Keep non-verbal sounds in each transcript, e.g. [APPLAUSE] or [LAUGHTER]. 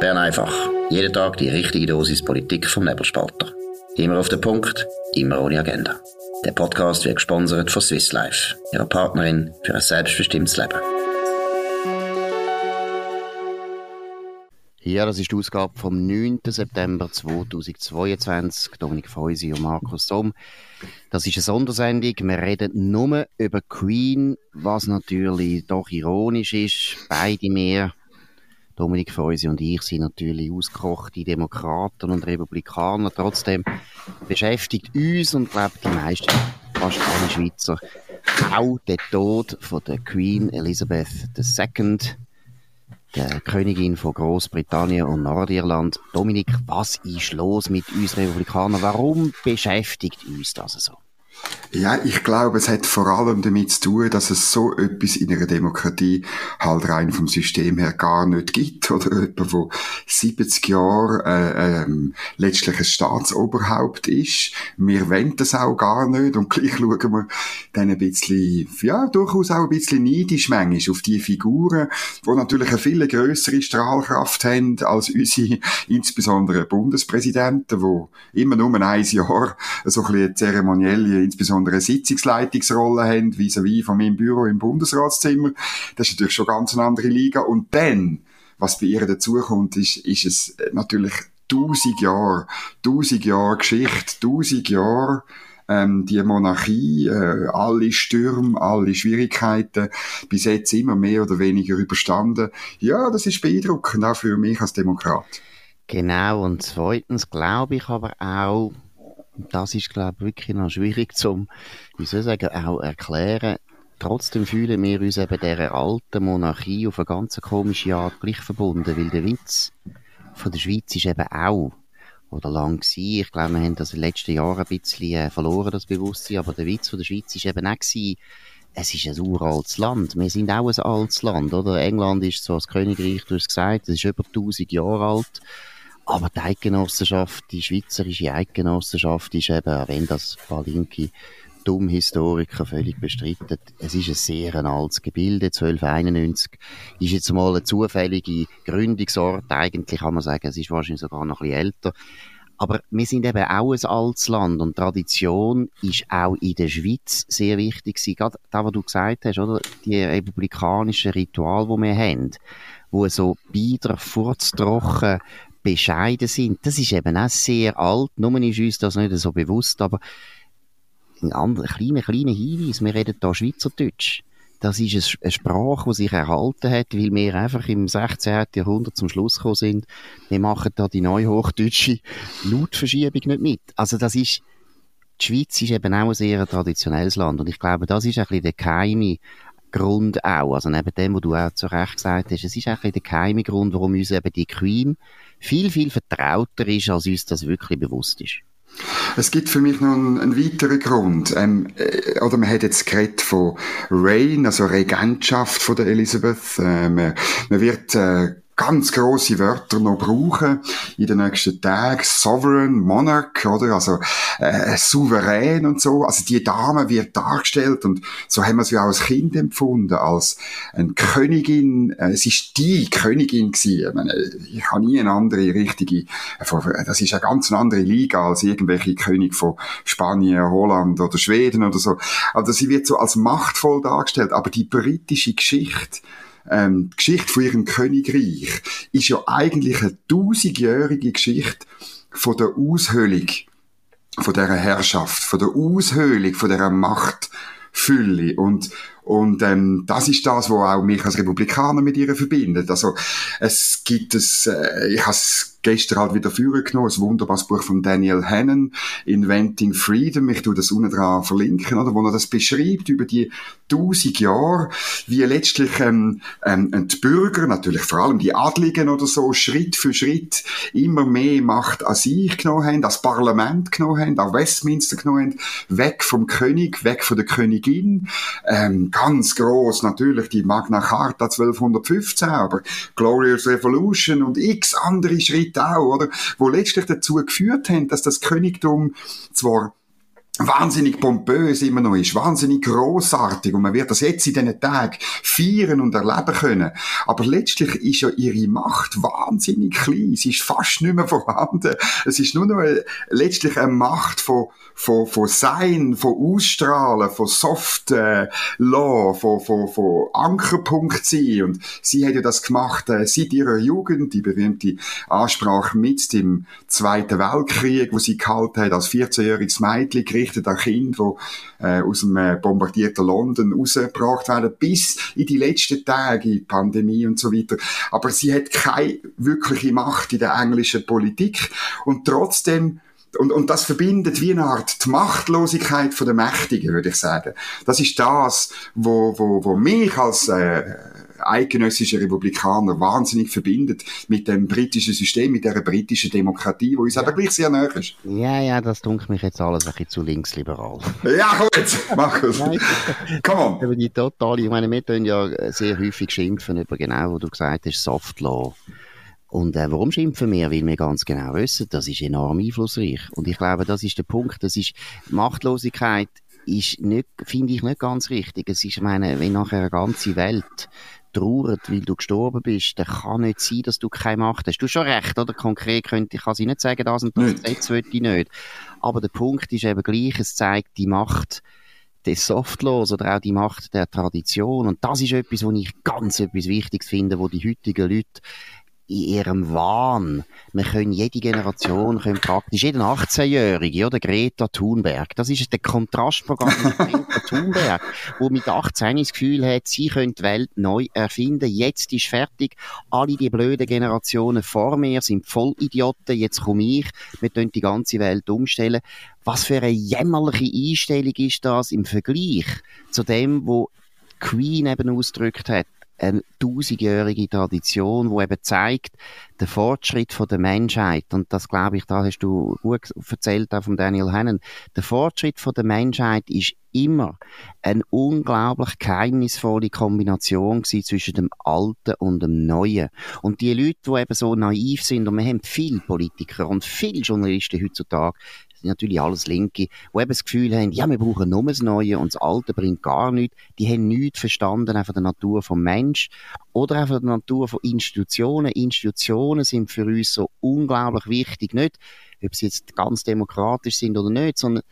Bern einfach. Jeden Tag die richtige Dosis Politik vom Nebelspalter. Immer auf den Punkt, immer ohne Agenda. Der Podcast wird gesponsert von Swiss Life, ihrer Partnerin für ein selbstbestimmtes Leben. Ja, das ist die Ausgabe vom 9. September 2022. Dominik Feusi und Markus Somm. Das ist eine Sondersendung. Wir reden nur über Queen, was natürlich doch ironisch ist. Beide mehr Dominik Feusi und ich sind natürlich ausgekochte Demokraten und Republikaner. Trotzdem beschäftigt uns und glaube die meisten, fast alle Schweizer, auch der Tod von der Queen Elizabeth II, der Königin von Großbritannien und Nordirland. Dominik, was ist los mit uns Republikanern? Warum beschäftigt uns das so? Ja, ich glaube, es hat vor allem damit zu tun, dass es so etwas in einer Demokratie halt rein vom System her gar nicht gibt. [LAUGHS] Oder jemand, der 70 Jahre äh, ähm, letztlich ein Staatsoberhaupt ist. Wir wollen das auch gar nicht und gleich [LAUGHS] schauen wir dann ein bisschen, ja, durchaus auch ein bisschen neidisch manchmal auf die Figuren, die natürlich eine viel größere Strahlkraft haben als unsere, insbesondere Bundespräsidenten, die immer nur ein Jahr so ein bisschen zeremonielle insbesondere eine Sitzungsleitungsrolle haben, vis-à-vis von meinem Büro im Bundesratszimmer. Das ist natürlich schon ganz eine andere Liga. Und dann, was bei ihr dazukommt, ist, ist es natürlich tausend Jahre, tausend Jahre Geschichte, tausend Jahre ähm, die Monarchie, äh, alle Stürme, alle Schwierigkeiten, bis jetzt immer mehr oder weniger überstanden. Ja, das ist beeindruckend, auch für mich als Demokrat. Genau, und zweitens glaube ich aber auch, das ist, glaube ich, wirklich noch schwierig [LAUGHS] zum, wie soll ich sagen, auch erklären. Trotzdem fühlen wir uns eben dieser alten Monarchie auf eine ganz komische Art gleich verbunden, weil der Witz von der Schweiz ist eben auch, oder lang gewesen, ich glaube, wir haben das in den letzten Jahren ein bisschen äh, verloren, das Bewusstsein, aber der Witz von der Schweiz ist eben auch gewesen, es ist ein uraltes Land. Wir sind auch ein altes Land, oder? England ist so das Königreich, du hast gesagt, es ist über 1000 Jahre alt. Aber die Eidgenossenschaft, die schweizerische Eidgenossenschaft ist eben, wenn das ein paar linke Dummhistoriker völlig bestreiten, es ist ein sehr ein altes Gebilde, 1291 ist jetzt mal eine zufällige Gründungsort, eigentlich kann man sagen, es ist wahrscheinlich sogar noch ein bisschen älter. Aber wir sind eben auch ein altes Land und Tradition ist auch in der Schweiz sehr wichtig gewesen. Gerade das, was du gesagt hast, oder? Die republikanischen Rituale, die wir haben, wo so bieder, furztrocken, bescheiden sind. Das ist eben auch sehr alt. Nur ist uns das nicht so bewusst, aber ein anderer, kleiner, kleiner Hinweis. Wir reden hier Schweizerdeutsch. Das ist eine Sprache, die sich erhalten hat, weil wir einfach im 16. Jahrhundert zum Schluss gekommen sind. Wir machen da die neuhochdeutsche Lautverschiebung nicht mit. Also das ist, die Schweiz ist eben auch ein sehr traditionelles Land. Und ich glaube, das ist ein bisschen der geheime Grund auch. Also neben dem, was du auch zu Recht gesagt hast, es ist ein bisschen der geheime Grund, warum uns eben die Queen viel, viel vertrauter ist, als uns das wirklich bewusst ist. Es gibt für mich noch einen, einen weiteren Grund. Ähm, äh, oder man hat jetzt geredet von Reign, also Regentschaft von der Elizabeth. Äh, man, man wird äh, ganz große Wörter noch brauchen in den nächsten Tagen. Sovereign, Monarch, oder? Also, äh, souverän und so. Also, die Dame wird dargestellt und so haben wir sie auch als Kind empfunden, als eine Königin. Äh, es ist die Königin gewesen. Ich, meine, ich habe nie eine andere richtige, äh, das ist eine ganz andere Liga als irgendwelche König von Spanien, Holland oder Schweden oder so. Also, sie wird so als machtvoll dargestellt, aber die britische Geschichte, ähm, die Geschichte von ihrem Königreich ist ja eigentlich eine tausendjährige Geschichte von der Aushöhlung von dieser Herrschaft, von der Aushöhlung von dieser Machtfülle und und ähm, das ist das, was auch mich als Republikaner mit ihr verbindet. Also es gibt es, äh, ich habe gestern halt wieder führen genommen, ein wunderbares Buch von Daniel Hannon, Inventing Freedom, ich tue das unten dran verlinken, oder, wo er das beschreibt über die tausend Jahre, wie letztlich ähm, ähm, die Bürger, natürlich vor allem die Adligen oder so, Schritt für Schritt immer mehr Macht an sich genommen haben, das Parlament genommen haben, auch Westminster genommen haben, weg vom König, weg von der Königin, ähm, ganz groß natürlich die Magna Carta 1215, aber Glorious Revolution und x andere Schritte auch, oder? Wo letztlich dazu geführt haben, dass das Königtum zwar wahnsinnig pompös immer noch ist, wahnsinnig großartig und man wird das jetzt in diesen Tagen feiern und erleben können. Aber letztlich ist ja ihre Macht wahnsinnig klein. Sie ist fast nicht mehr vorhanden. Es ist nur noch letztlich eine Macht von, von, von Sein, von Ausstrahlen, von Soft äh, Law, von, von, von Ankerpunkt sein. Und sie hat ja das gemacht äh, seit ihrer Jugend, die berühmte Ansprache mit dem Zweiten Weltkrieg, wo sie gehalten hat als 14-jähriges Mädchen, gerichtet an Kinder, die äh, aus dem äh, bombardierten London rausgebracht werden, bis in die letzten Tage, die Pandemie und so weiter. Aber sie hat keine wirkliche Macht in der englischen Politik und trotzdem und, und das verbindet wie eine Art die Machtlosigkeit von der Mächtigen, würde ich sagen. Das ist das, wo, wo, wo mich als äh, eidgenössischer Republikaner wahnsinnig verbindet mit dem britischen System, mit der britischen Demokratie, wo uns ja. aber gleich sehr nahe ist. Ja, ja, das dunkelt mich jetzt alles ein bisschen zu linksliberal. Ja, gut, mach es. [LAUGHS] Come on. Aber die totale, ich meine, wir tun ja sehr häufig schimpfen über genau, wo du gesagt hast, Soft Law. Und äh, warum schimpfen wir? Weil wir ganz genau wissen, das ist enorm einflussreich. Und ich glaube, das ist der Punkt. Das ist Machtlosigkeit ist nicht, finde ich nicht ganz richtig. Es ist, ich meine, wenn nachher eine ganze Welt trauert, weil du gestorben bist, dann kann nicht sein, dass du keine Macht hast. Du hast schon recht, oder? Konkret könnte ich, kann ich nicht sagen, das und das, nicht. jetzt will ich nicht. Aber der Punkt ist eben gleich, es zeigt die Macht des Softlaws oder auch die Macht der Tradition. Und das ist etwas, was ich ganz etwas Wichtiges finde, wo die heutigen Leute in ihrem Wahn. Wir können jede Generation, können praktisch jeden 18-Jährige, oder Greta Thunberg, das ist der Kontrastprogramm mit [LAUGHS] Greta Thunberg, wo mit 18 das Gefühl hat, sie können die Welt neu erfinden. Jetzt ist fertig. Alle die blöden Generationen vor mir sind Vollidioten. Jetzt komme ich. Wir können die ganze Welt umstellen. Was für eine jämmerliche Einstellung ist das im Vergleich zu dem, wo Queen eben ausgedrückt hat eine tausendjährige Tradition, die eben zeigt, den Fortschritt von der Menschheit. Und das glaube ich, da hast du gut erzählt, auch von Daniel Hannon. Der Fortschritt von der Menschheit ist immer eine unglaublich geheimnisvolle Kombination zwischen dem Alten und dem Neuen. Und die Leute, die eben so naiv sind, und wir haben viele Politiker und viele Journalisten heutzutage, sind natürlich alles Linke, die eben das Gefühl haben, ja, wir brauchen nur das Neue und das Alte bringt gar nichts. Die haben nichts verstanden von der Natur vom Mensch oder von der Natur von Institutionen. Institutionen sind für uns so unglaublich wichtig, nicht, ob sie jetzt ganz demokratisch sind oder nicht, sondern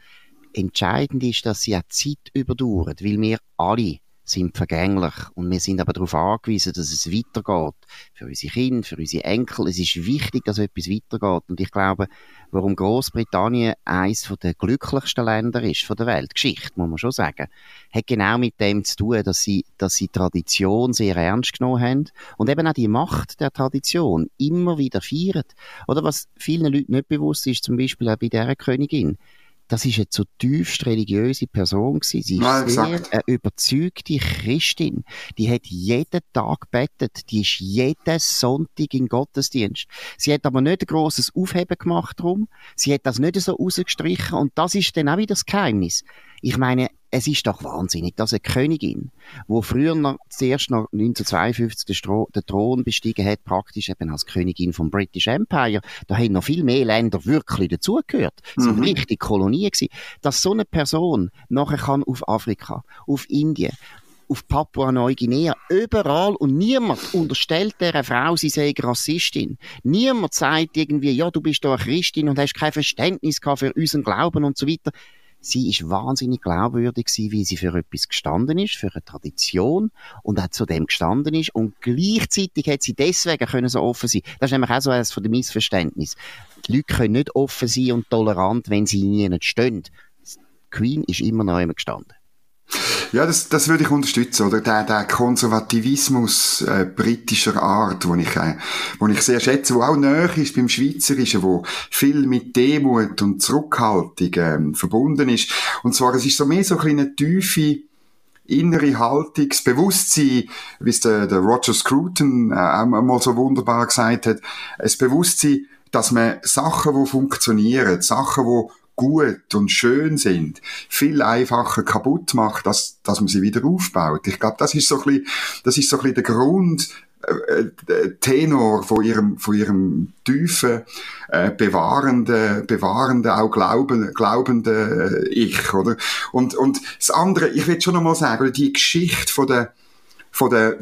entscheidend ist, dass sie auch Zeit überdauern, weil wir alle sind vergänglich. Und wir sind aber darauf angewiesen, dass es weitergeht. Für unsere Kinder, für unsere Enkel. Es ist wichtig, dass etwas weitergeht. Und ich glaube, warum Großbritannien eines der glücklichsten Länder ist von der Welt, Geschichte, muss man schon sagen, hat genau mit dem zu tun, dass sie, dass sie Tradition sehr ernst genommen haben und eben auch die Macht der Tradition immer wieder feiern. Oder was vielen Leuten nicht bewusst ist, zum Beispiel auch bei dieser Königin, das ist eine zutiefst religiöse Person gewesen. Sie ist Nein, sehr eine überzeugte Christin. Die hat jeden Tag betet. Die ist jeden Sonntag in Gottesdienst. Sie hat aber nicht ein grosses Aufheben gemacht drum. Sie hat das nicht so rausgestrichen. Und das ist dann auch wieder das Geheimnis. Ich meine, es ist doch wahnsinnig, dass eine Königin, wo früher noch, zuerst noch 1952 den, Thron bestiegen hat, praktisch eben als Königin vom British Empire, da haben noch viel mehr Länder wirklich dazugehört. Mhm. So richtig Kolonie gewesen. Dass so eine Person nachher kann auf Afrika, auf Indien, auf Papua-Neuguinea, überall und niemand unterstellt dieser Frau, sie sei Rassistin. Niemand sagt irgendwie, ja, du bist doch eine Christin und hast kein Verständnis für unseren Glauben und so weiter. Sie ist wahnsinnig glaubwürdig gewesen, wie sie für etwas gestanden ist, für eine Tradition und auch zu dem gestanden ist und gleichzeitig hat sie deswegen können so offen sein. Das ist nämlich auch so eines von den Missverständnissen. Die Leute können nicht offen sein und tolerant, wenn sie nie stehen. Die Queen ist immer noch immer gestanden. Ja, das, das würde ich unterstützen, oder? Der, der Konservativismus äh, britischer Art, wo ich, äh, wo ich sehr schätze, wo auch näher ist beim Schweizerischen, wo viel mit Demut und Zurückhaltung ähm, verbunden ist. Und zwar, es ist so mehr so eine tiefe, innere Haltung, das Bewusstsein, wie es der, der Roger Scruton äh, einmal so wunderbar gesagt hat, das Bewusstsein, dass man Sachen, die funktionieren, Sachen, die gut und schön sind, viel einfacher kaputt macht, als dass man sie wieder aufbaut. Ich glaube, das ist so ein bisschen, das ist so ein bisschen der Grund, äh, Tenor von ihrem, von ihrem tiefen, äh, bewahrenden, bewahrenden, auch glauben, glaubenden äh, Ich, oder? Und, und das andere, ich will schon noch mal sagen, die Geschichte von der, von der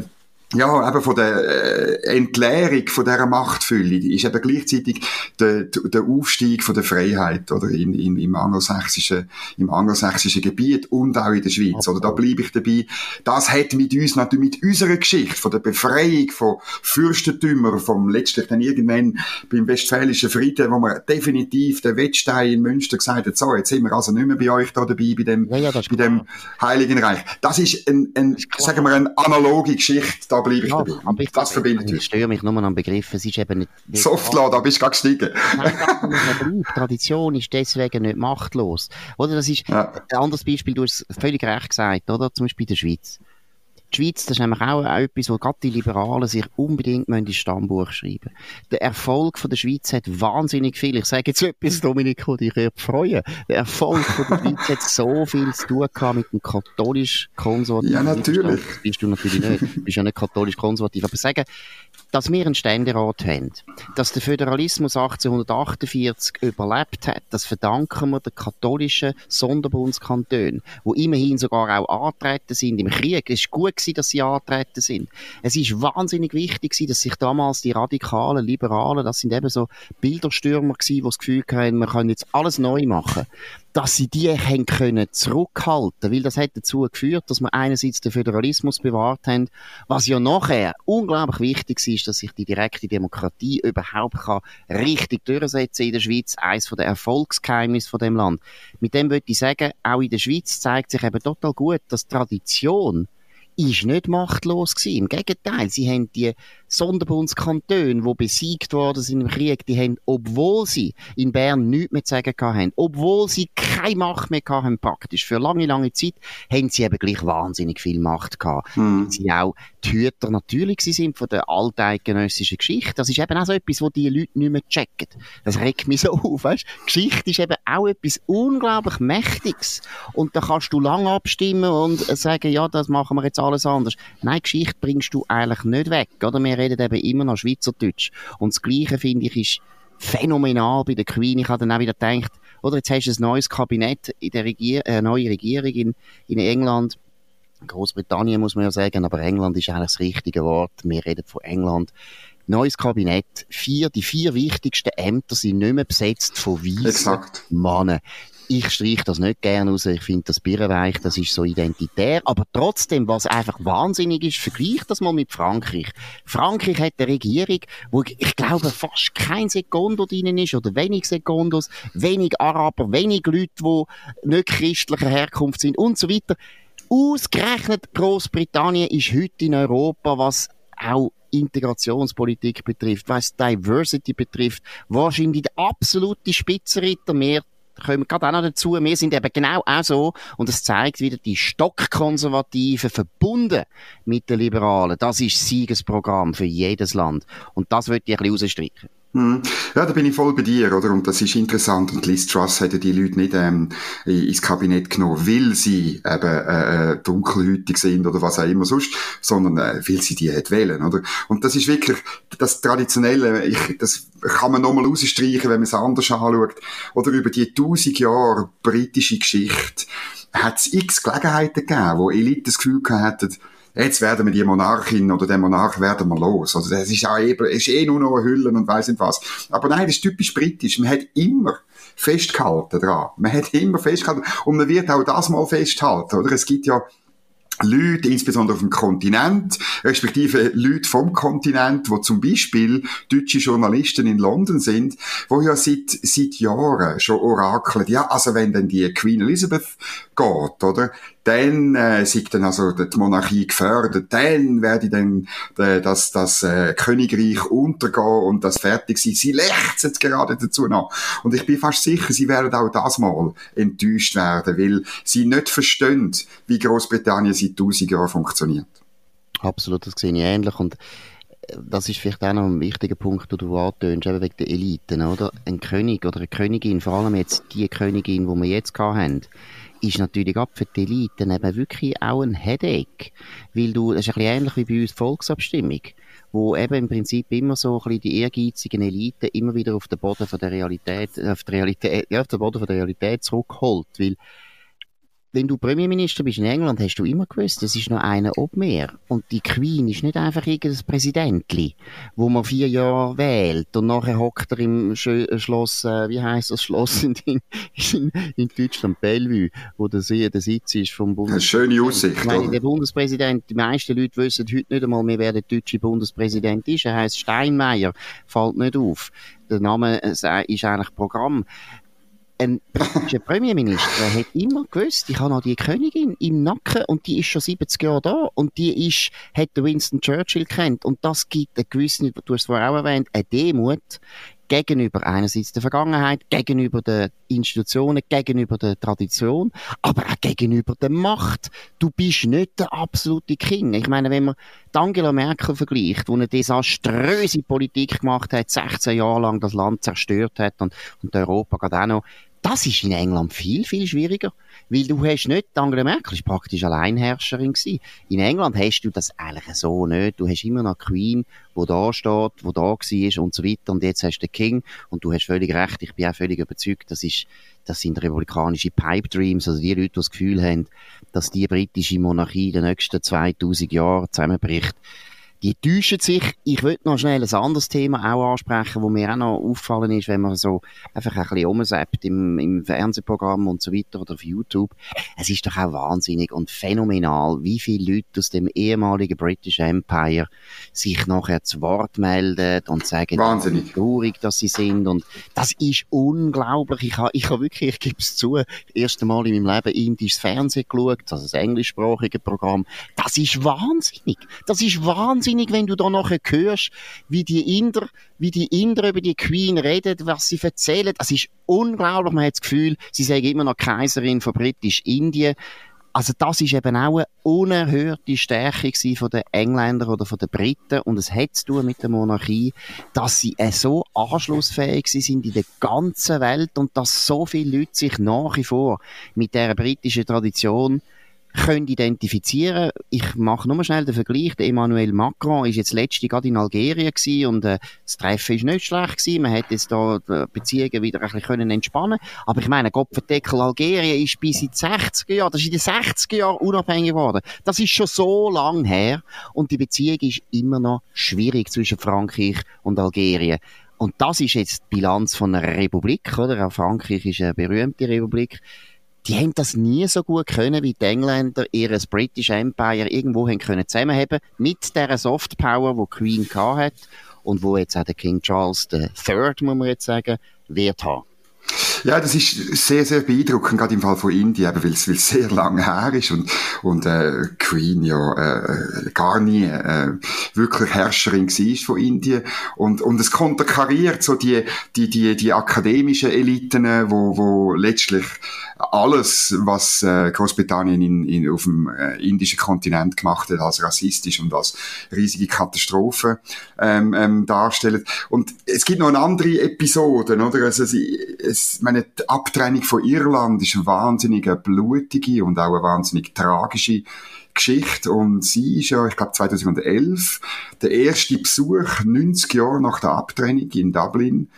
ja, eben von der äh, Entleerung von dieser Machtfülle ist eben gleichzeitig der, der Aufstieg von der Freiheit oder in, in, im, angelsächsischen, im angelsächsischen Gebiet und auch in der Schweiz. Oder da bleibe ich dabei. Das hat mit uns natürlich mit unserer Geschichte von der Befreiung von Fürstentümern, vom letztlich dann irgendwann beim Westfälischen Frieden, wo man definitiv der Wettstein in Münster gesagt hat, so, jetzt sind wir also nicht mehr bei euch da dabei, bei dem, ja, ja, bei dem Heiligen Reich. Das ist ein, ein sagen wir, eine analoge Geschichte, da bleibe ich ja, dabei. Das verbindet uns. Ich störe mich nur am Begriff, es ist eben nicht... [LAUGHS] Softlaw, da bist du gerade gestiegen. Nein, Tradition ist deswegen nicht machtlos. Oder das ist ja. ein anderes Beispiel, du hast es völlig recht gesagt, oder? Zum Beispiel in der Schweiz. Die Schweiz, das ist nämlich auch etwas, wo gerade die Liberalen sich unbedingt ins Stammbuch schreiben Der Erfolg von der Schweiz hat wahnsinnig viel, ich sage jetzt etwas, Dominik, wo dich freuen Der Erfolg von der Schweiz hat so viel zu tun gehabt mit dem katholisch-konservativen. Ja, natürlich. Das bist du natürlich nicht. Du bist ja nicht katholisch-konservativ. Aber sagen, dass wir einen Ständerat haben, dass der Föderalismus 1848 überlebt hat, das verdanken wir den katholischen Sonderbundskantonen, wo immerhin sogar auch antreten sind im Krieg. Es ist gut gewesen, dass sie antreten sind. Es ist wahnsinnig wichtig gewesen, dass sich damals die radikalen, liberalen, das sind eben so Bilderstürmer gewesen, die das Gefühl hatten, wir können jetzt alles neu machen dass sie die haben können zurückhalten, weil das hat dazu geführt, dass wir einerseits den Föderalismus bewahrt haben, was ja nachher unglaublich wichtig ist, dass sich die direkte Demokratie überhaupt kann richtig durchsetzen in der Schweiz, eines der Erfolgsgeheimnisse von dem Land. Mit dem würde ich sagen, auch in der Schweiz zeigt sich eben total gut, dass Tradition ist nicht machtlos gewesen. Im Gegenteil, sie haben die Sonderbundskantone, die besiegt worden sind im Krieg, die haben, obwohl sie in Bern nichts mehr zu sagen haben, obwohl sie keine Macht mehr hatten praktisch, für lange, lange Zeit, haben sie eben gleich wahnsinnig viel Macht gehabt. Mhm. Sie auch die Hüter natürlich sind von der alteidgenössischen Geschichte. Das ist eben auch so etwas, wo die Leute nicht mehr checken. Das regt mich so auf, weißt? Geschichte ist eben auch etwas unglaublich Mächtiges. Und da kannst du lange abstimmen und sagen, ja, das machen wir jetzt alles anders. Nein, Geschichte bringst du eigentlich nicht weg, oder? Wir reden eben immer noch Schweizerdeutsch. Und das Gleiche, finde ich, ist phänomenal bei der Queen. Ich habe dann auch wieder gedacht, oder jetzt hast du ein neues Kabinett in der Regier äh, neue Regierung in, in England. Großbritannien muss man ja sagen, aber England ist eigentlich das richtige Wort. Wir reden von England. Neues Kabinett. Vier, die vier wichtigsten Ämter sind nicht mehr besetzt von weißen Männern ich streiche das nicht gerne raus. Ich finde das Birrenweich, das ist so identitär. Aber trotzdem, was einfach wahnsinnig ist, vergleich das mal mit Frankreich. Frankreich hat eine Regierung, wo ich glaube fast kein Sekundo drin ist oder wenig Sekundos, wenig Araber, wenig Leute, die nicht christlicher Herkunft sind und so weiter. Ausgerechnet Großbritannien ist heute in Europa, was auch Integrationspolitik betrifft, was Diversity betrifft, wahrscheinlich der absolute Spitzenritter. Wir kommen wir gerade auch noch dazu. Wir sind eben genau auch so. Und es zeigt wieder die Stockkonservativen verbunden mit den Liberalen. Das ist Siegesprogramm für jedes Land. Und das würde ich ein bisschen rausstreichen. Hm. Ja, da bin ich voll bei dir, oder? Und das ist interessant. Und Liz Truss hätte die Leute nicht ähm, ins Kabinett genommen, weil sie eben äh, äh, dunkelhütig sind oder was auch immer sonst, sondern äh, weil sie die hätte wählen, oder? Und das ist wirklich das Traditionelle, ich, das kann man nochmal rausstreichen, wenn man es anders anschaut. Oder über die tausend Jahre britische Geschichte hat es x Gelegenheiten gegeben, wo Elite das Gefühl gehabt hätten, jetzt werden wir die Monarchin oder den Monarch werden wir los. Also das ist auch eben, ist eh nur noch Hüllen und weiss nicht was. Aber nein, das ist typisch britisch. Man hat immer festgehalten dran. Man hat immer festgehalten. Und man wird auch das mal festhalten, oder? Es gibt ja Leute, insbesondere auf dem Kontinent, respektive Leute vom Kontinent, wo zum Beispiel deutsche Journalisten in London sind, wo ja seit, seit Jahren schon orakeln, ja, also wenn denn die Queen Elizabeth geht, oder, dann äh, sieht dann also die Monarchie gefördert, dann werde dann äh, das, das äh, Königreich untergehen und das fertig sein. Sie lechzen gerade dazu nach. Und ich bin fast sicher, sie werden auch das mal enttäuscht werden, weil sie nicht verstehen, wie Großbritannien seit tausend Jahren funktioniert. Absolut, das sehe ich ähnlich. Und das ist vielleicht auch noch ein wichtiger Punkt, den du antönst, eben wegen der Eliten, oder? Ein König oder eine Königin, vor allem jetzt die Königin, die wir jetzt haben, ist natürlich ab für die Eliten eben wirklich auch ein Headache. Weil du, das ist ein bisschen ähnlich wie bei uns Volksabstimmung, wo eben im Prinzip immer so ein bisschen die ehrgeizigen Eliten immer wieder auf den Boden von der Realität, auf die Realität, ja, auf den Boden von der Realität zurückholt. Weil wenn du Premierminister bist in England, hast du immer gewusst, es ist noch einer ob mehr. Und die Queen ist nicht einfach irgendein Präsidentli, wo man vier Jahre wählt und nachher hockt er im Schö äh, Schloss, äh, wie heißt das Schloss in, in, in Deutschland, Bellevue, wo der, der Sitz ist vom Bundespräsidenten. Eine schöne Aussicht, ich meine, der Bundespräsident, die meisten Leute wissen heute nicht einmal mehr, wer der deutsche Bundespräsident ist. Er heißt Steinmeier, fällt nicht auf. Der Name äh, ist eigentlich Programm ein britischer Premierminister hat immer gewusst, ich habe noch die Königin im Nacken und die ist schon 70 Jahre da und die ist, hat Winston Churchill kennt. Und das gibt eine gewisse, du hast es vorher auch erwähnt, eine Demut gegenüber einerseits der Vergangenheit, gegenüber den Institutionen, gegenüber der Tradition, aber auch gegenüber der Macht. Du bist nicht der absolute King. Ich meine, wenn man Angela Merkel vergleicht, die eine desaströse Politik gemacht hat, 16 Jahre lang das Land zerstört hat und, und Europa gerade auch noch, das ist in England viel, viel schwieriger. Weil du hast nicht, Angela Merkel ist praktisch Alleinherrscherin gewesen. In England hast du das eigentlich so nicht. Du hast immer noch Queen, wo da steht, wo da war und so weiter. Und jetzt hast du den King. Und du hast völlig recht. Ich bin auch völlig überzeugt, das ist, das sind republikanische Pipe Dreams. Also die Leute, die das Gefühl haben, dass die britische Monarchie in den nächsten 2000 Jahren zusammenbricht die täuschen sich. Ich würde noch schnell ein anderes Thema auch ansprechen, wo mir auch noch auffallen ist, wenn man so einfach ein bisschen umsappt im, im Fernsehprogramm und so weiter oder auf YouTube. Es ist doch auch wahnsinnig und phänomenal, wie viele Leute aus dem ehemaligen British Empire sich nachher zu Wort melden und sagen, wahnsinnig. wie traurig dass sie sind und das ist unglaublich. Ich habe ich hab wirklich, ich gebe es zu, das erste Mal in meinem Leben indisches Fernsehen geschaut, also das englischsprachige Programm. Das ist wahnsinnig. Das ist wahnsinnig wahnsinnig, wenn du da nachher hörst, wie die Inder, wie die Inder über die Queen reden, was sie erzählen. Das ist unglaublich. Man hat das Gefühl, sie sagen immer noch Kaiserin von Britisch-Indien. Also das ist eben auch eine unerhörte Stärke von den Engländern oder von den Briten und es hat zu tun mit der Monarchie, dass sie so anschlussfähig sind in der ganzen Welt und dass so viele Leute sich nach wie vor mit der britischen Tradition können identifizieren. Ich mache nur schnell den Vergleich. Der Emmanuel Macron ist jetzt letzte gerade in Algerien gewesen und äh, das Treffen ist nicht schlecht gewesen. Man hätte jetzt da die Beziehungen wieder ein bisschen können entspannen. Aber ich meine, Gottverdeckel Algerien ist bis in die 60er Jahre, das ist in den 60er Jahren unabhängig geworden. Das ist schon so lang her und die Beziehung ist immer noch schwierig zwischen Frankreich und Algerien. Und das ist jetzt die Bilanz von einer Republik, oder? Auch Frankreich ist eine berühmte Republik die haben das nie so gut können, wie die Engländer ihres British Empire irgendwo haben können zusammenheben mit der Softpower, wo Queen hat und wo jetzt auch der King Charles III, muss man jetzt sagen, wird haben. Ja, das ist sehr, sehr beeindruckend, gerade im Fall von Indien, weil es sehr lange her ist und, und äh, Queen ja äh, gar nie äh, wirklich Herrscherin war von Indien. Und, und es konterkariert so die, die, die, die akademischen Eliten, wo, wo letztlich alles, was äh, Großbritannien in, in, auf dem äh, indischen Kontinent gemacht hat, als rassistisch und als riesige Katastrophe ähm, ähm, darstellt. Und es gibt noch eine andere Episode, oder? Also, sie, es, meine, die Abtrennung von Irland ist eine wahnsinnig blutige und auch eine wahnsinnig tragische Geschichte und sie ist ja, ich glaube 2011, der erste Besuch 90 Jahre nach der Abtrennung in Dublin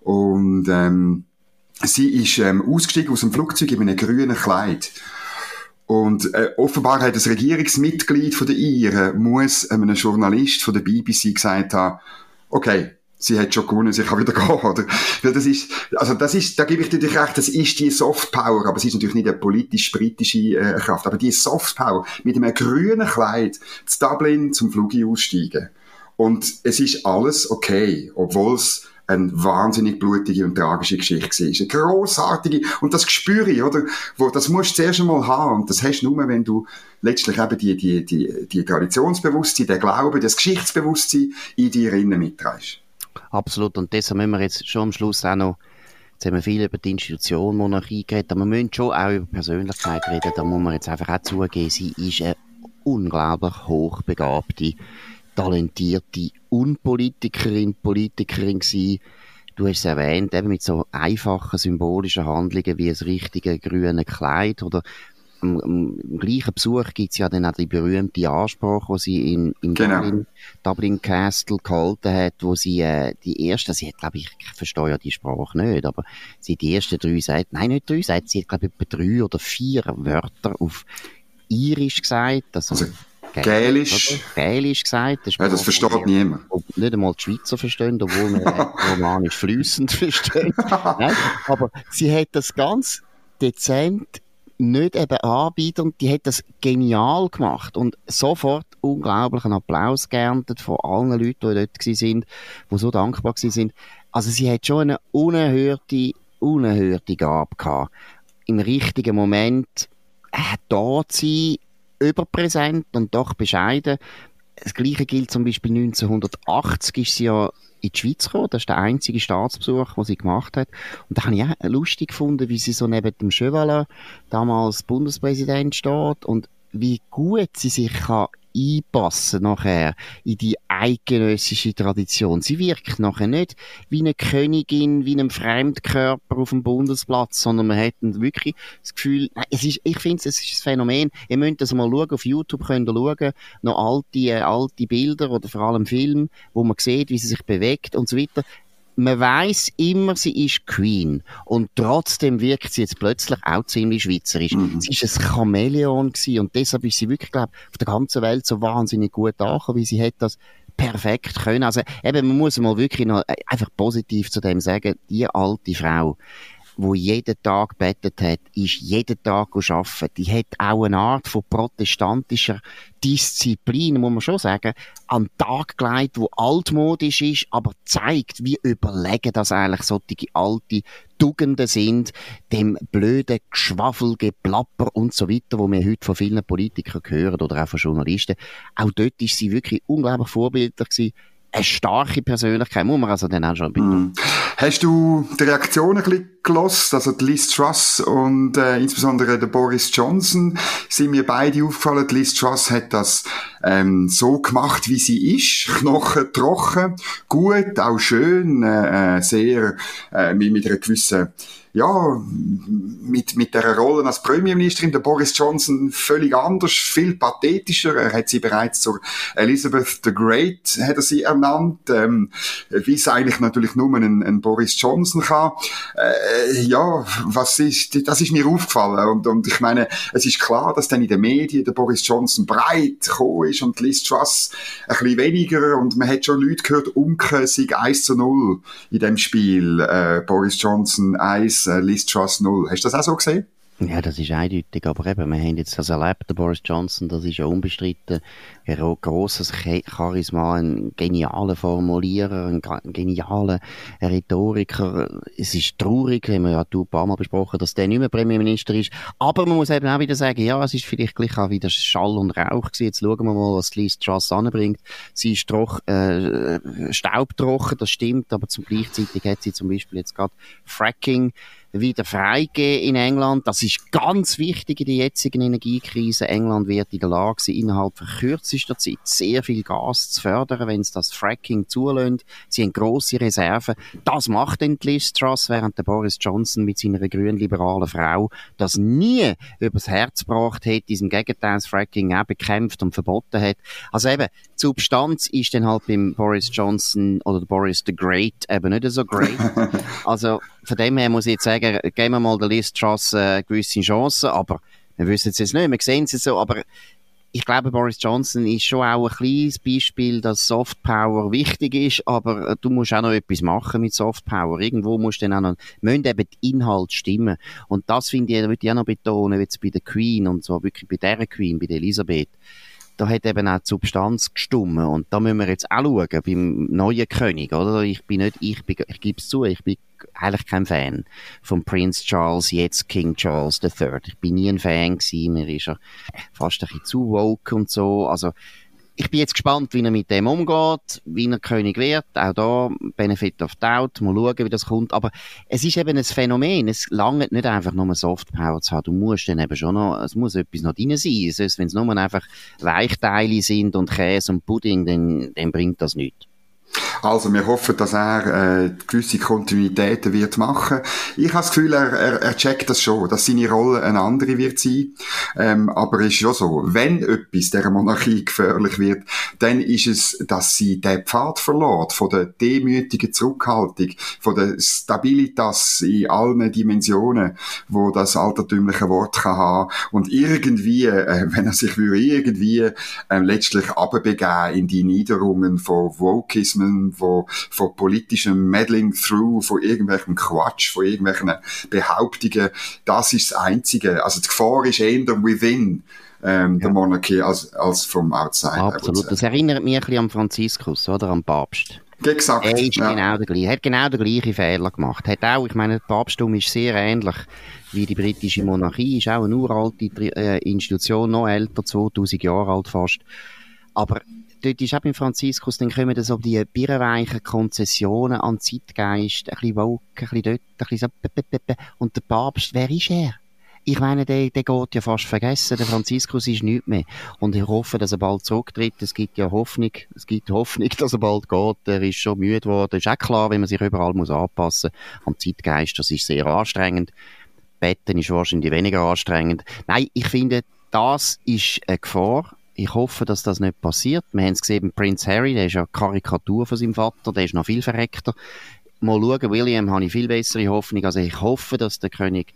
und ähm, sie ist ähm, ausgestiegen aus dem Flugzeug in einem grünen Kleid. Und äh, offenbar hat das Regierungsmitglied von der Iren muss einem Journalist von der BBC gesagt haben, okay, sie hat schon gewonnen, sie kann wieder [LAUGHS] gehen, oder? Weil das ist, also das ist, da gebe ich dir recht, das ist die Softpower, aber es ist natürlich nicht eine politisch-britische äh, Kraft, aber die Softpower mit einem grünen Kleid zu Dublin zum Flug aussteigen. Und es ist alles okay, obwohl es eine wahnsinnig blutige und tragische Geschichte war. Eine grossartige, und das spüre ich, oder? Wo, das musst du zuerst einmal haben, und das hast du nur, wenn du letztlich eben die, die, die, die Traditionsbewusstsein, der Glaube, das Geschichtsbewusstsein in dir innen mitträgst. Absolut, und deshalb müssen wir jetzt schon am Schluss auch noch Jetzt haben wir viel über die Institution Monarchie geredet, aber wir müssen schon auch über Persönlichkeit reden. Da muss man jetzt einfach auch zugeben, sie ist eine unglaublich hochbegabte talentierte Unpolitikerin, Politikerin gewesen. Du hast es erwähnt, eben mit so einfachen symbolischen Handlungen wie das richtige grüne Kleid oder am, am gleichen Besuch gibt es ja dann auch die berühmte Ansprache, die sie in, in genau. Dublin, Dublin Castle gehalten hat, wo sie äh, die erste, sie hat, glaube ich, ich verstehe ja die Sprache nicht, aber sie hat die ersten drei Sätze, nein, nicht drei Sätze, sie hat, glaube ich, etwa drei oder vier Wörter auf Irisch gesagt. Also, also Gälisch. Gälisch gesagt. Das, ja, das versteht niemand. Nicht einmal die Schweizer verstehen, obwohl wir [LAUGHS] romanisch flüssend verstehen. [LAUGHS] aber sie hat das ganz dezent nicht eben anbieten die hat das genial gemacht und sofort unglaublichen Applaus geerntet von allen Leuten, die dort sind, die so dankbar sind. Also sie hat schon eine unerhörte, unerhörte Gabe gehabt. Im richtigen Moment äh, da zu sein, überpräsent und doch bescheiden. Das Gleiche gilt zum Beispiel 1980 ist sie ja in die Schweiz gekommen. Das ist der einzige Staatsbesuch, den sie gemacht hat. Und da habe ich auch lustig gefunden, wie sie so neben dem Chevalin, damals Bundespräsident, steht und wie gut sie sich kann einpassen nachher in die eidgenössische Tradition. Sie wirkt nachher nicht wie eine Königin, wie ein Fremdkörper auf dem Bundesplatz, sondern man hat wirklich das Gefühl, es ist, ich finde, es ist ein Phänomen. Ihr müsst das mal schauen, auf YouTube könnt ihr schauen, noch alte, äh, alte Bilder oder vor allem Filme, wo man sieht, wie sie sich bewegt und so weiter man weiß immer, sie ist Queen. Und trotzdem wirkt sie jetzt plötzlich auch ziemlich schweizerisch. Mhm. Sie ist ein Chamäleon gewesen und deshalb ist sie wirklich, glaube auf der ganzen Welt so wahnsinnig gut angekommen, wie sie hat das perfekt können. Also eben, man muss mal wirklich noch äh, einfach positiv zu dem sagen, die alte Frau, wo jeden Tag bettet hat, ist jeden Tag arbeiten. Die hat auch eine Art von protestantischer Disziplin, muss man schon sagen, an den Tag gelegt, wo altmodisch ist, aber zeigt, wie überlegen das eigentlich solche alte Tugenden sind, dem blöden Geschwafel, Geplapper und so weiter, wo wir heute von vielen Politikern hören oder auch von Journalisten. Auch dort ist sie wirklich unglaublich vorbildlich gewesen eine starke Persönlichkeit, muss man also dann auch schon mm. Hast du die Reaktionen ein bisschen gelost? Also die Liz Truss und äh, insbesondere der Boris Johnson sind mir beide aufgefallen. Die Liz Truss hat das ähm, so gemacht, wie sie ist. Knochen trocken, gut, auch schön, äh, äh sehr äh, mit einer gewissen ja, mit, mit der Rolle als Premierministerin, der Boris Johnson völlig anders, viel pathetischer. Er hat sie bereits zur Elizabeth the Great, hat er sie ernannt, ähm, wie es eigentlich natürlich nur ein, ein Boris Johnson kann. Äh, ja, was ist, das ist mir aufgefallen. Und, und ich meine, es ist klar, dass dann in den Medien der Boris Johnson breit gekommen ist und Liz Truss ein bisschen weniger. Und man hat schon Leute gehört, Unke sei 1 zu 0 in dem Spiel. Äh, Boris Johnson 1 äh, Liz Truss 0. Hast du das auch so gesehen? Ja, das ist eindeutig, aber eben, wir haben jetzt das erlebt, der Boris Johnson, das ist ja unbestritten, ein grosses Charisma, ein genialer Formulierer, ein genialer Rhetoriker. Es ist traurig, haben wir ja ein paar Mal besprochen, dass der nicht mehr Premierminister ist, aber man muss eben auch wieder sagen, ja, es ist vielleicht gleich auch wieder Schall und Rauch gewesen. Jetzt schauen wir mal, was Liz Truss anbringt. Sie ist troch, äh, staubtrocken, das stimmt, aber zum gleichzeitig hat sie zum Beispiel jetzt gerade Fracking wieder freigeben in England. Das ist ganz wichtig in der jetzigen Energiekrise. England wird in der Lage sein, innerhalb von kürzester Zeit sehr viel Gas zu fördern, wenn es das Fracking zulässt. Sie haben grosse Reserven. Das macht den Liz Truss, während der Boris Johnson mit seiner grünliberalen Frau das nie übers Herz gebracht hat, diesem Gegenteil das Fracking auch bekämpft und verboten hat. Also eben, die Substanz ist dann halt beim Boris Johnson oder Boris the Great eben nicht so great. [LAUGHS] also von dem her muss ich jetzt sagen, geben wir mal der Liz Truss äh, gewisse Chancen, aber wir wissen es jetzt nicht, wir sehen es jetzt so, aber ich glaube, Boris Johnson ist schon auch ein kleines Beispiel, dass Soft Power wichtig ist, aber äh, du musst auch noch etwas machen mit Soft Power. Irgendwo musst du dann auch noch, müssen eben die Inhalte stimmen. Und das finde ich, würde ich auch noch betonen, jetzt bei der Queen und so, wirklich bei der Queen, bei der Elisabeth da hat eben auch die Substanz gestummen. Und da müssen wir jetzt auch schauen, beim neuen König, oder? Ich bin nicht, ich ich gebe es zu, ich bin eigentlich kein Fan von Prince Charles, jetzt King Charles III. Ich bin nie ein Fan gewesen, mir ist er fast ein bisschen zu woke und so. Also, ich bin jetzt gespannt, wie er mit dem umgeht, wie er König wird. Auch da, Benefit of Doubt, mal schauen, wie das kommt. Aber es ist eben ein Phänomen. Es langt nicht einfach nur Softpower zu haben. Du musst dann eben schon noch, es muss etwas noch drin sein. Sonst, wenn es nur einfach Weichteile sind und Käse und Pudding, dann, dann bringt das nichts. Also wir hoffen, dass er äh, gewisse Kontinuitäten wird machen. Ich habe das Gefühl, er, er, er checkt das schon, dass seine Rolle eine andere wird sein. Ähm, aber es ist schon so, wenn etwas der Monarchie gefährlich wird, dann ist es, dass sie den Pfad verlor, von der demütigen Zurückhaltung, von der Stabilitas in allen Dimensionen, wo das altertümliche Wort kann haben und irgendwie, äh, wenn er sich würde irgendwie äh, letztlich abbegeben in die Niederungen von Wokismen, von, von politischem Meddling through, von irgendwelchem Quatsch, von irgendwelchen Behauptungen. Das ist das Einzige. Also die Gefahr ist eher within ähm, ja. der Monarchie als, als vom Outside. Absolut. Das erinnert mich ein bisschen an Franziskus, oder? Am Papst. Exakt. Er ist ja. genau der gleiche. hat genau den gleichen Fehler gemacht. Hat auch, ich meine, der Papsttum ist sehr ähnlich wie die britische Monarchie, ist auch eine uralte äh, Institution, noch älter, 2000 Jahre alt fast. Aber dort ist beim Franziskus, dann kommen so die birrenweichen Konzessionen an Zeitgeist, ein bisschen woke, ein bisschen dort, ein bisschen so, und der Papst, wer ist er? Ich meine, der, der geht ja fast vergessen. Der Franziskus ist nichts mehr. Und ich hoffe, dass er bald zurücktritt. Es gibt ja Hoffnung. Es gibt Hoffnung, dass er bald geht. Er ist schon müde geworden. Ist auch klar, wenn man sich überall muss anpassen muss. Am Zeitgeist, das ist sehr anstrengend. Betten ist wahrscheinlich weniger anstrengend. Nein, ich finde, das ist eine Gefahr ich hoffe, dass das nicht passiert. Wir haben es gesehen, Prince Harry, der ist ja Karikatur von seinem Vater, der ist noch viel verreckter. Mal schauen, William habe ich viel bessere Hoffnung. Also ich hoffe, dass der König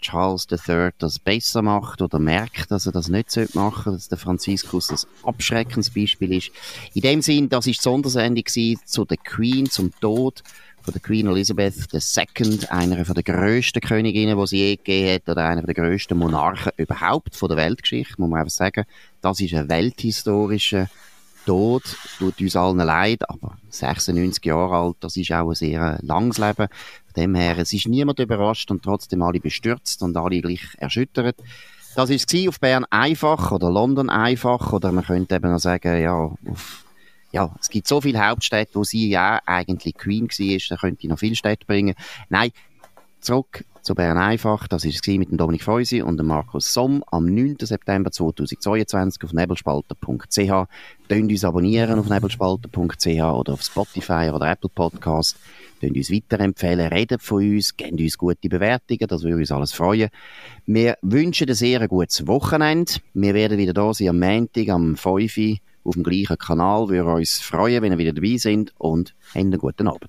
Charles III das besser macht oder merkt, dass er das nicht machen sollte, dass der Franziskus das abschreckendes Beispiel ist. In dem Sinn, das ist die Sondersendung zu der Queen, zum Tod von der Queen Elizabeth II, einer von der grössten Königinnen, die sie je gegeben hat, oder einer der grössten Monarchen überhaupt von der Weltgeschichte, muss man einfach sagen. Das ist ein welthistorischer Tod, tut uns allen leid, aber 96 Jahre alt, das ist auch ein sehr langes Leben. Von dem her, es ist niemand überrascht und trotzdem alle bestürzt und alle gleich erschüttert. Das war es auf Bern einfach oder London einfach oder man könnte eben noch sagen, ja, auf ja, es gibt so viele Hauptstädte, wo sie ja eigentlich Queen war, da könnte ich noch viele Städte bringen. Nein, zurück zu Bern einfach. Das war es mit Dominik Feusi und dem Markus Somm am 9. September 2022 auf nebelspalter.ch. Könnt uns abonnieren auf nebelspalter.ch oder auf Spotify oder Apple Podcast. Könnt uns weiterempfehlen, redet von uns, gebt uns gute Bewertungen, das würde uns alles freuen. Wir wünschen ein sehr gutes Wochenende. Wir werden wieder da sein am Montag, am 5 Uhr auf dem gleichen Kanal. Wir würden uns freuen, wenn ihr wieder dabei sind und einen guten Abend.